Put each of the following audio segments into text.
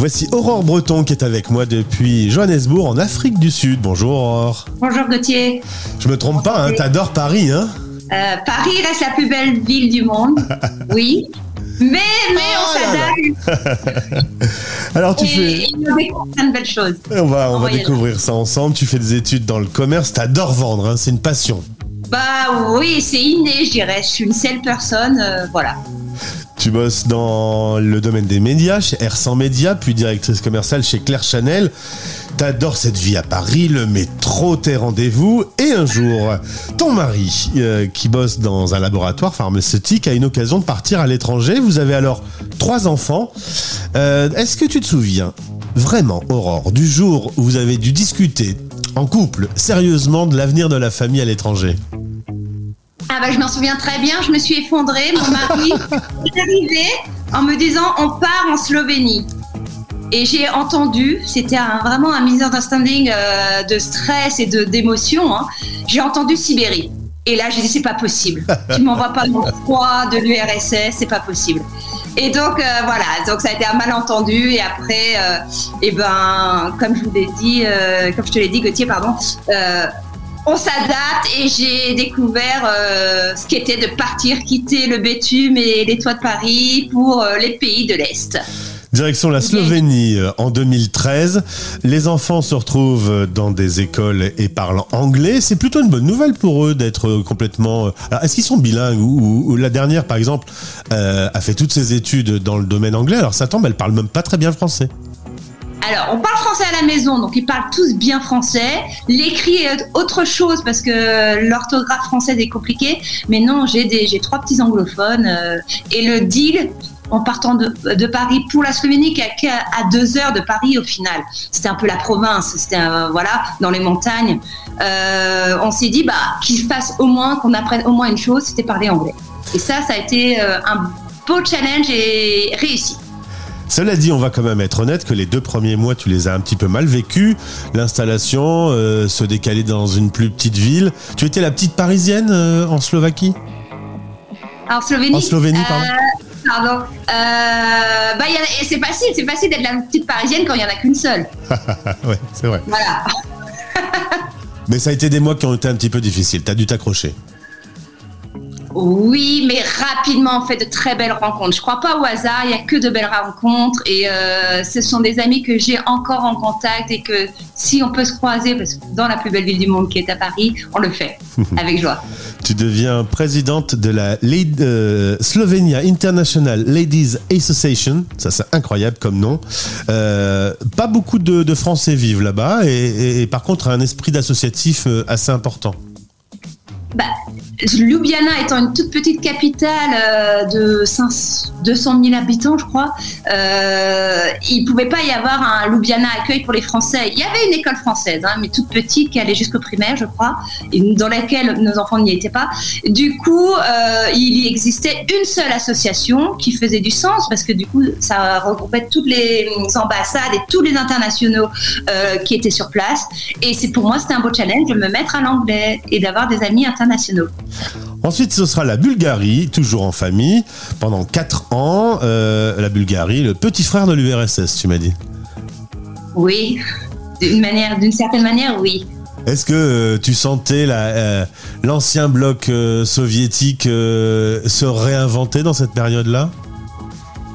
Voici Aurore Breton qui est avec moi depuis Johannesburg en Afrique du Sud. Bonjour Aurore. Bonjour Gauthier. Je me trompe pas, hein, t'adores Paris, hein? Euh, Paris reste la plus belle ville du monde, oui. Mais, mais on Ah, s'adapte. Alors tu fais... Et on découvre plein de belles choses. On va, on découvrir ça ensemble. Tu fais des études dans le commerce, t'adores vendre, hein, c'est une passion. Bah oui, c'est inné, je dirais. Je suis une seule personne, euh, voilà. Tu bosses dans le domaine des médias, chez R100 Média, puis directrice commerciale chez Claire Chanel. T'adores cette vie à Paris, le métro, tes rendez-vous. Et un jour, ton mari, euh, qui bosse dans un laboratoire pharmaceutique, a une occasion de partir à l'étranger. Vous avez alors trois enfants. Euh, Est-ce que tu te souviens vraiment, Aurore, du jour où vous avez dû discuter en couple, sérieusement, de l'avenir de la famille à l'étranger? Ah bah je m'en souviens très bien, je me suis effondrée. Mon mari est arrivé en me disant on part en Slovénie. Et j'ai entendu, c'était vraiment un misunderstanding euh, de stress et de d'émotion. hein. J'ai entendu Sibérie. Et là, j'ai dit c'est pas possible. Tu m'envoies pas le froid de l'URSS, c'est pas possible. Et donc euh, voilà, donc ça a été un malentendu. Et après, euh, et ben, comme je vous l'ai dit, euh, comme je te l'ai dit, Gauthier, pardon. On s'adapte et j'ai découvert euh, ce qu'était de partir quitter le bitume et les toits de Paris pour euh, les pays de l'Est. Direction la Slovénie euh, en 2013. Les enfants se retrouvent dans des écoles et parlent anglais. C'est plutôt une bonne nouvelle pour eux d'être complètement. Alors, est-ce qu'ils sont bilingues ou, ou- ou la dernière, par exemple, euh, a fait toutes ses études dans le domaine anglais? Alors ça tombe, elle parle même pas très bien français. Alors, on parle français à la maison, donc ils parlent tous bien français. L'écrit est autre chose parce que l'orthographe française est compliquée. Mais non, j'ai trois petits anglophones. euh, et le deal, en partant de, Paris pour la Slovénie, qui est à, deux heures de Paris au final. C'était un peu la province, c'était voilà, dans les montagnes. Euh, on s'est dit, bah, qu'ils fassent au moins, qu'on apprenne au moins une chose, c'était parler anglais. Et ça, ça a été euh, un beau challenge et réussi. Cela dit, on va quand même être honnête que les deux premiers mois, tu les as un petit peu mal vécus. L'installation, euh, se décaler dans une plus petite ville. Tu étais la petite parisienne euh, en Slovaquie Alors Slovénie. En Slovénie, pardon. Euh, pardon. Euh, bah, c'est facile, c'est facile d'être la petite parisienne quand il y en a qu'une seule. Ouais, c'est vrai. Voilà. Mais ça a été des mois qui ont été un petit peu difficiles. T'as dû t'accrocher. Oui, mais rapidement on fait de très belles rencontres. Je crois pas au hasard, il y a que de belles rencontres et euh, ce sont des amis que j'ai encore en contact et que si on peut se croiser, parce que dans la plus belle ville du monde qui est à Paris, on le fait avec joie. Tu deviens présidente de la Lad- euh, Slovenia International Ladies Association. Ça, c'est incroyable comme nom. Euh, pas beaucoup de, de Français vivent là-bas et, et- et par contre, un esprit d'associatif assez important. Bah, Ljubljana étant une toute petite capitale euh, de 500 200 000 habitants, je crois, euh, il pouvait pas y avoir un Ljubljana accueil pour les Français. Il y avait une école française, hein, mais toute petite, qui allait jusqu'au primaire, je crois, et dans laquelle nos enfants n'y étaient pas. Du coup, euh, il y existait une seule association qui faisait du sens parce que du coup, ça regroupait toutes les ambassades et tous les internationaux qui étaient sur place. Et pour moi, c'était un beau challenge de me mettre à l'anglais et d'avoir des amis internationaux. Ensuite, ce sera la Bulgarie, toujours en famille, pendant 4 ans. Euh, la Bulgarie, le petit frère de l'URSS, tu m'as dit. Oui, d'une manière, d'une certaine manière, oui. Est-ce que euh, tu sentais la, euh, l'ancien bloc soviétique se réinventer dans cette période-là?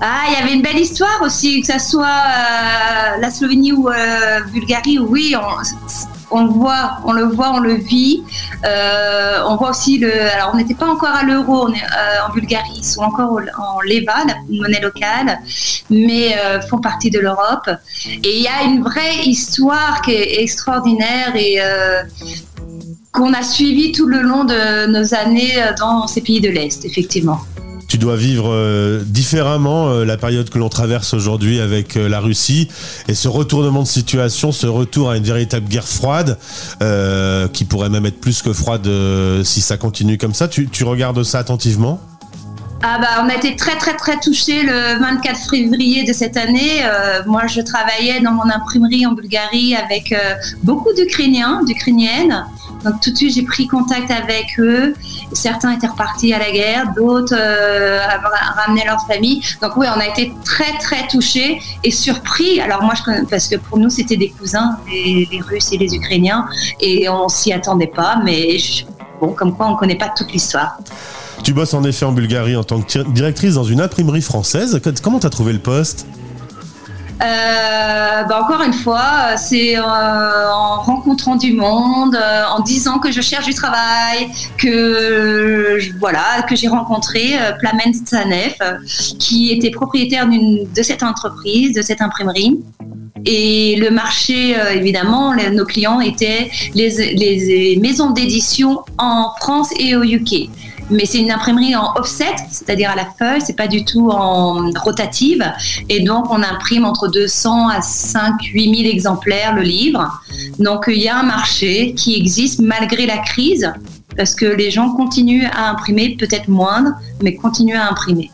Ah, il y avait une belle histoire aussi, que ça soit la Slovénie ou Bulgarie. Oui, on, on le voit, on le voit, on le vit. Euh, on voit aussi le. Alors, on n'était pas encore à l'euro euh, en Bulgarie. Ils sont encore en leva, la monnaie locale, mais euh, font partie de l'Europe. Et il y a une vraie histoire qui est extraordinaire et qu'on a suivi tout le long de nos années dans ces pays de l'Est, effectivement. Tu dois vivre euh, différemment euh, la période que l'on traverse aujourd'hui avec euh, la Russie et ce retournement de situation, ce retour à une véritable guerre froide qui pourrait même être plus que froide si ça continue comme ça. Tu, tu regardes ça attentivement? Ah bah, on a été très très très touchés le 24 février de cette année. Moi, je travaillais dans mon imprimerie en Bulgarie avec beaucoup d'Ukrainiens, d'Ukrainiennes. Donc tout de suite, j'ai pris contact avec eux. Certains étaient repartis à la guerre, d'autres euh, ramené leur famille. Donc oui, on a été très très touchés et surpris. Alors moi, je connais, parce que pour nous, c'était des cousins, les, Russes et les Ukrainiens, et on s'y attendait pas. Mais bon, comme quoi, on connaît pas toute l'histoire. Tu bosses en effet en Bulgarie en tant que directrice dans une imprimerie française. Comment tu as trouvé le poste? Bah encore une fois, c'est euh, en rencontrant du monde, euh, en disant que je cherche du travail, que voilà, que j'ai rencontré Plamen Tsanef, qui était propriétaire de cette entreprise, de cette imprimerie. Et le marché, évidemment, nos clients étaient les maisons d'édition en France et au UK mais c'est une imprimerie en offset, c'est-à-dire à la feuille, c'est pas du tout en rotative. Et donc, on imprime entre 200 à 5 8 000 exemplaires le livre. Donc, il y a un marché qui existe malgré la crise, parce que les gens continuent à imprimer, peut-être moindre, mais continuent à imprimer.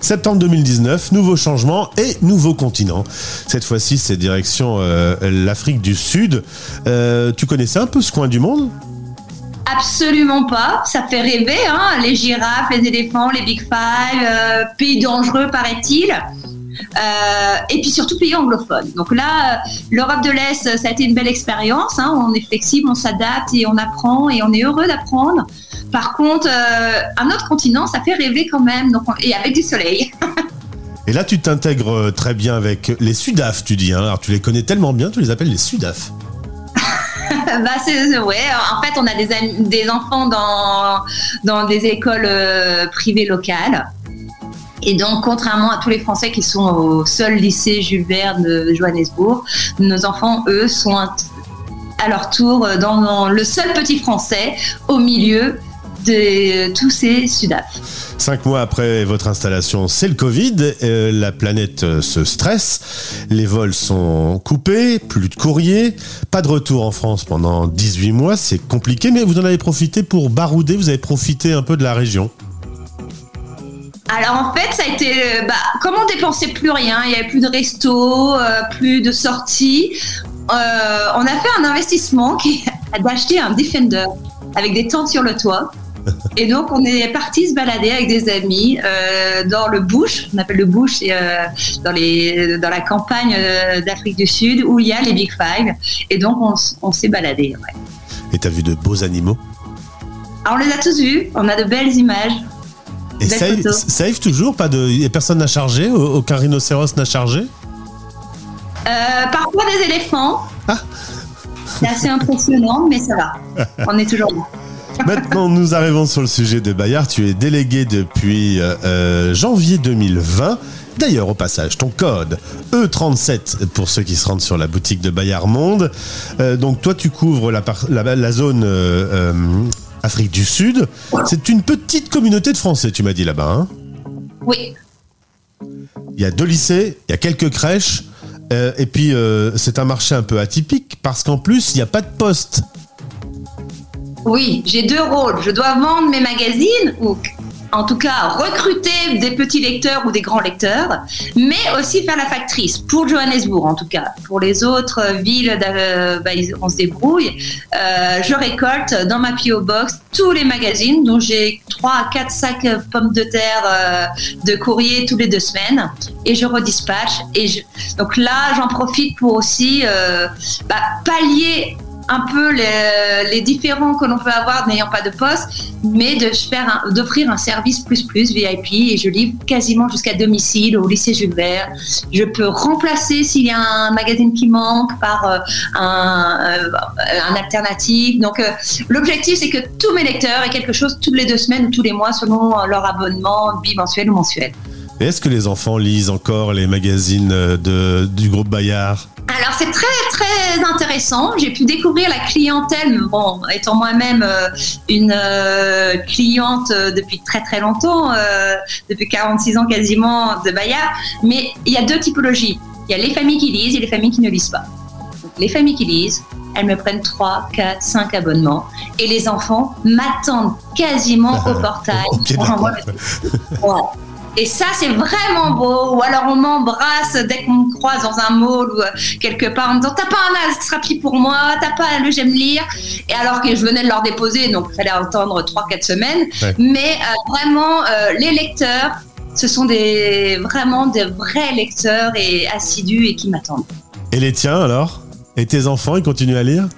Septembre 2019, nouveau changement et nouveau continent. Cette fois-ci, c'est direction euh, l'Afrique du Sud. Euh, tu connaissais un peu ce coin du monde? Absolument pas. Ça fait rêver, hein les girafes, les éléphants, les Big Five, euh, pays dangereux, paraît-il. Euh, et puis surtout pays anglophones. Donc là, l'Europe de l'Est, ça a été une belle expérience. Hein. On est flexible, on s'adapte et on apprend et on est heureux d'apprendre. Par contre, euh, un autre continent, ça fait rêver quand même. Et avec du soleil. et là, tu t'intègres très bien avec les Sudaf, tu dis. Hein. Alors, tu les connais tellement bien, tu les appelles les Sudaf. bah, c'est, ouais. En fait, on a des, des enfants dans, dans des écoles euh, privées locales. Et donc, contrairement à tous les Français qui sont au seul lycée Jules Verne de Johannesburg, nos enfants, eux, sont à leur tour dans le seul petit Français au milieu de tous ces Sudaf. Cinq mois après votre installation, c'est le Covid. Euh, la planète euh, se stresse. Les vols sont coupés, plus de courrier, pas de retour en France pendant 18 mois. C'est compliqué, mais vous en avez profité pour barouder. Vous avez profité un peu de la région. Alors en fait, ça a été, euh, bah, comme on dépensait plus rien, il n'y avait plus de resto, plus de sorties, on a fait un investissement qui d'acheter un Defender avec des tentes sur le toit. Et donc, on est parti se balader avec des amis euh, dans le bush, on appelle le bush, euh, dans, les, dans la campagne euh, d'Afrique du Sud où il y a les Big Five. Et donc, on, s'est baladé. Ouais. Et t'as vu de beaux animaux? Alors, On les a tous vus, on a de belles images. Et safe, toujours Pas de, Personne n'a chargé Aucun rhinocéros n'a chargé? Parfois des éléphants. Ah. C'est assez impressionnant, mais ça va. On est toujours là. Maintenant, nous arrivons sur le sujet de Bayard. Tu es délégué depuis euh, euh, janvier 2020. D'ailleurs, au passage, ton code E37 pour ceux qui se rendent sur la boutique de Bayard Monde. Euh, donc, toi, tu couvres la, la, zone Afrique du Sud. C'est une petite communauté de Français, tu m'as dit là-bas. Hein? Oui. Il y a deux lycées, il y a quelques crèches. et puis, c'est un marché un peu atypique parce qu'en plus, il n'y a pas de poste. Oui, j'ai deux rôles. Je dois vendre mes magazines ou en tout cas recruter des petits lecteurs ou des grands lecteurs, mais aussi faire la factrice pour Johannesburg en tout cas. Pour les autres villes, euh, bah, on se débrouille. Euh, je récolte dans ma PO Box tous les magazines, dont j'ai 3 à 4 sacs pommes de terre euh, de courrier tous les deux semaines, et je redispatche. Et Donc là, j'en profite pour aussi bah, pallier un peu les, différents que l'on peut avoir n'ayant pas de poste, mais d'offrir un service plus plus VIP et je livre quasiment jusqu'à domicile au lycée Jules Verne. Je peux remplacer s'il y a un magazine qui manque par euh, un, euh, alternatif. Donc euh, l'objectif c'est que tous mes lecteurs aient quelque chose toutes les deux semaines ou tous les mois selon leur abonnement bimensuel ou mensuel. Est-ce que les enfants lisent encore les magazines de, du groupe Bayard? Alors c'est très très intéressant. J'ai pu découvrir la clientèle, bon, étant moi-même euh, une euh, cliente euh, depuis très très longtemps, depuis 46 ans quasiment de Bayard. Mais il y a deux typologies. Il y a les familles qui lisent et les familles qui ne lisent pas. les familles qui lisent, elles me prennent 3, 4, 5 abonnements. Et les enfants m'attendent quasiment au portail. Et ça, c'est vraiment beau. Ou alors on m'embrasse dès qu'on me croise dans un mall ou euh, quelque part en me disant T'as pas un Astrapi pour moi T'as pas un le J'aime lire Et alors que je venais de leur déposer, donc il fallait attendre 3-4 semaines. Mais euh, vraiment, euh, les lecteurs, ce sont des, vraiment des vrais lecteurs et assidus et qui m'attendent. Et les tiens alors? Et tes enfants, ils continuent à lire?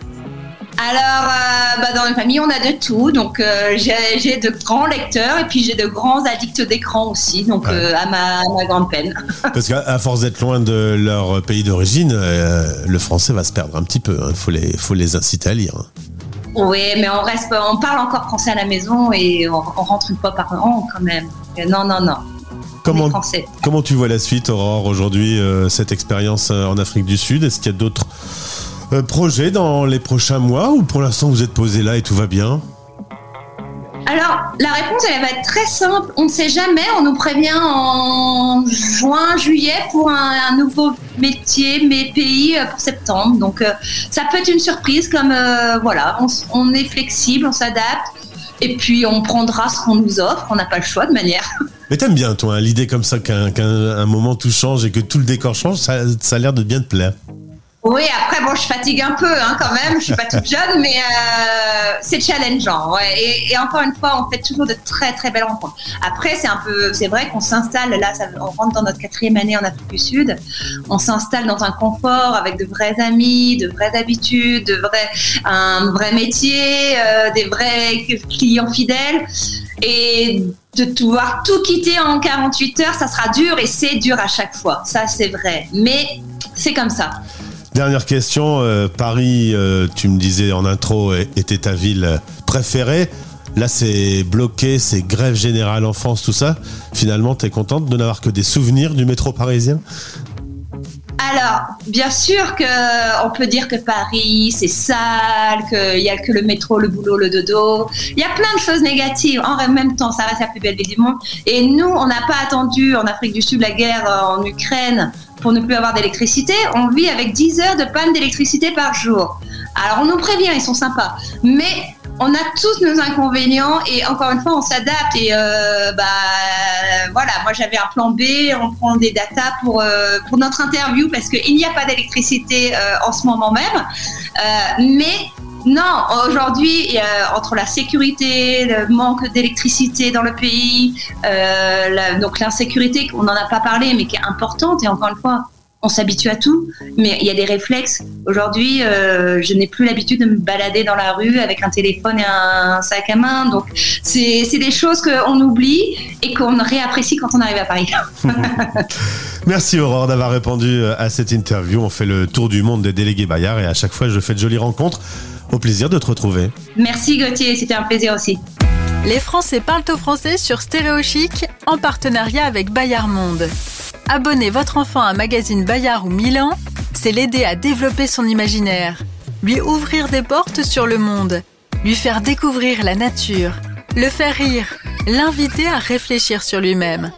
Alors, euh, bah, dans ma famille, on a de tout. Donc, euh, j'ai de grands lecteurs et puis j'ai de grands addicts d'écran aussi, donc euh, à, ma, grande peine. Parce qu'à force d'être loin de leur pays d'origine, le français va se perdre un petit peu. Il hein. faut, les, faut les inciter à lire. Hein. Oui, mais on reste, on parle encore français à la maison et on, rentre une fois par an quand même. Non, non, non. Comment, comment tu vois la suite, Aurore, aujourd'hui, cette expérience en Afrique du Sud? Est-ce qu'il y a d'autres euh, projet dans les prochains mois ou pour l'instant vous êtes posé là et tout va bien alors, la réponse, elle va être très simple. On ne sait jamais. On nous prévient en juin, juillet pour un, nouveau métier, mais pays euh, pour septembre. Donc, euh, ça peut être une surprise. Comme voilà, on, est flexible, on s'adapte, et puis on prendra ce qu'on nous offre. On n'a pas le choix de manière. Mais t'aimes bien, toi, hein, l'idée comme ça qu'un moment tout change et que tout le décor change. Ça, ça a l'air de bien te plaire. Oui, après, bon, je fatigue un peu hein, quand même. Je suis pas toute jeune, mais euh, c'est challengeant. Et, encore une fois, on fait toujours de très très belles rencontres. Après, c'est un peu, c'est vrai qu'on s'installe là, on rentre dans notre quatrième année en Afrique du Sud. On s'installe dans un confort avec de vrais amis, de vraies habitudes, de vrais, un vrai métier, euh, des vrais clients fidèles. Et de devoir tout quitter en 48 heures, ça sera dur et c'est dur à chaque fois. Ça, c'est vrai. Mais c'est comme ça. Dernière question, euh, Paris, euh, tu me disais en intro, était ta ville préférée. Là, c'est bloqué, c'est grève générale en France, tout ça. Finalement, tu es contente de n'avoir que des souvenirs du métro parisien? Alors, bien sûr que on peut dire que Paris c'est sale, qu'il n'y a que le métro, le boulot, le dodo. Il y a plein de choses négatives. En même temps, ça reste la plus belle ville du monde. Et nous, on n'a pas attendu en Afrique du Sud la guerre en Ukraine pour ne plus avoir d'électricité, on vit avec 10 heures de panne d'électricité par jour. Alors on nous prévient, ils sont sympas, mais on a tous nos inconvénients et encore une fois on s'adapte et euh, bah voilà moi j'avais un plan B on prend des datas pour euh, pour notre interview parce qu'il n'y a pas d'électricité euh, en ce moment même. Mais non, aujourd'hui, entre la sécurité, le manque d'électricité dans le pays, euh, donc l'insécurité, on n'en a pas parlé, mais qui est importante, et encore une fois, on s'habitue à tout, mais il y a des réflexes. Aujourd'hui, euh, je n'ai plus l'habitude de me balader dans la rue avec un téléphone et un sac à main. Donc, c'est des choses qu'on oublie et qu'on réapprécie quand on arrive à Paris. Merci Aurore d'avoir répondu à cette interview. On fait le tour du monde des délégués Bayard et à chaque fois, je fais de jolies rencontres. Au plaisir de te retrouver. Merci Gauthier, c'était un plaisir aussi. Les Français parlent au français sur Stéréo Chic en partenariat avec Bayard Monde. Abonnez votre enfant à un magazine Bayard ou Milan, c'est l'aider à développer son imaginaire, lui ouvrir des portes sur le monde, lui faire découvrir la nature, le faire rire, l'inviter à réfléchir sur lui-même.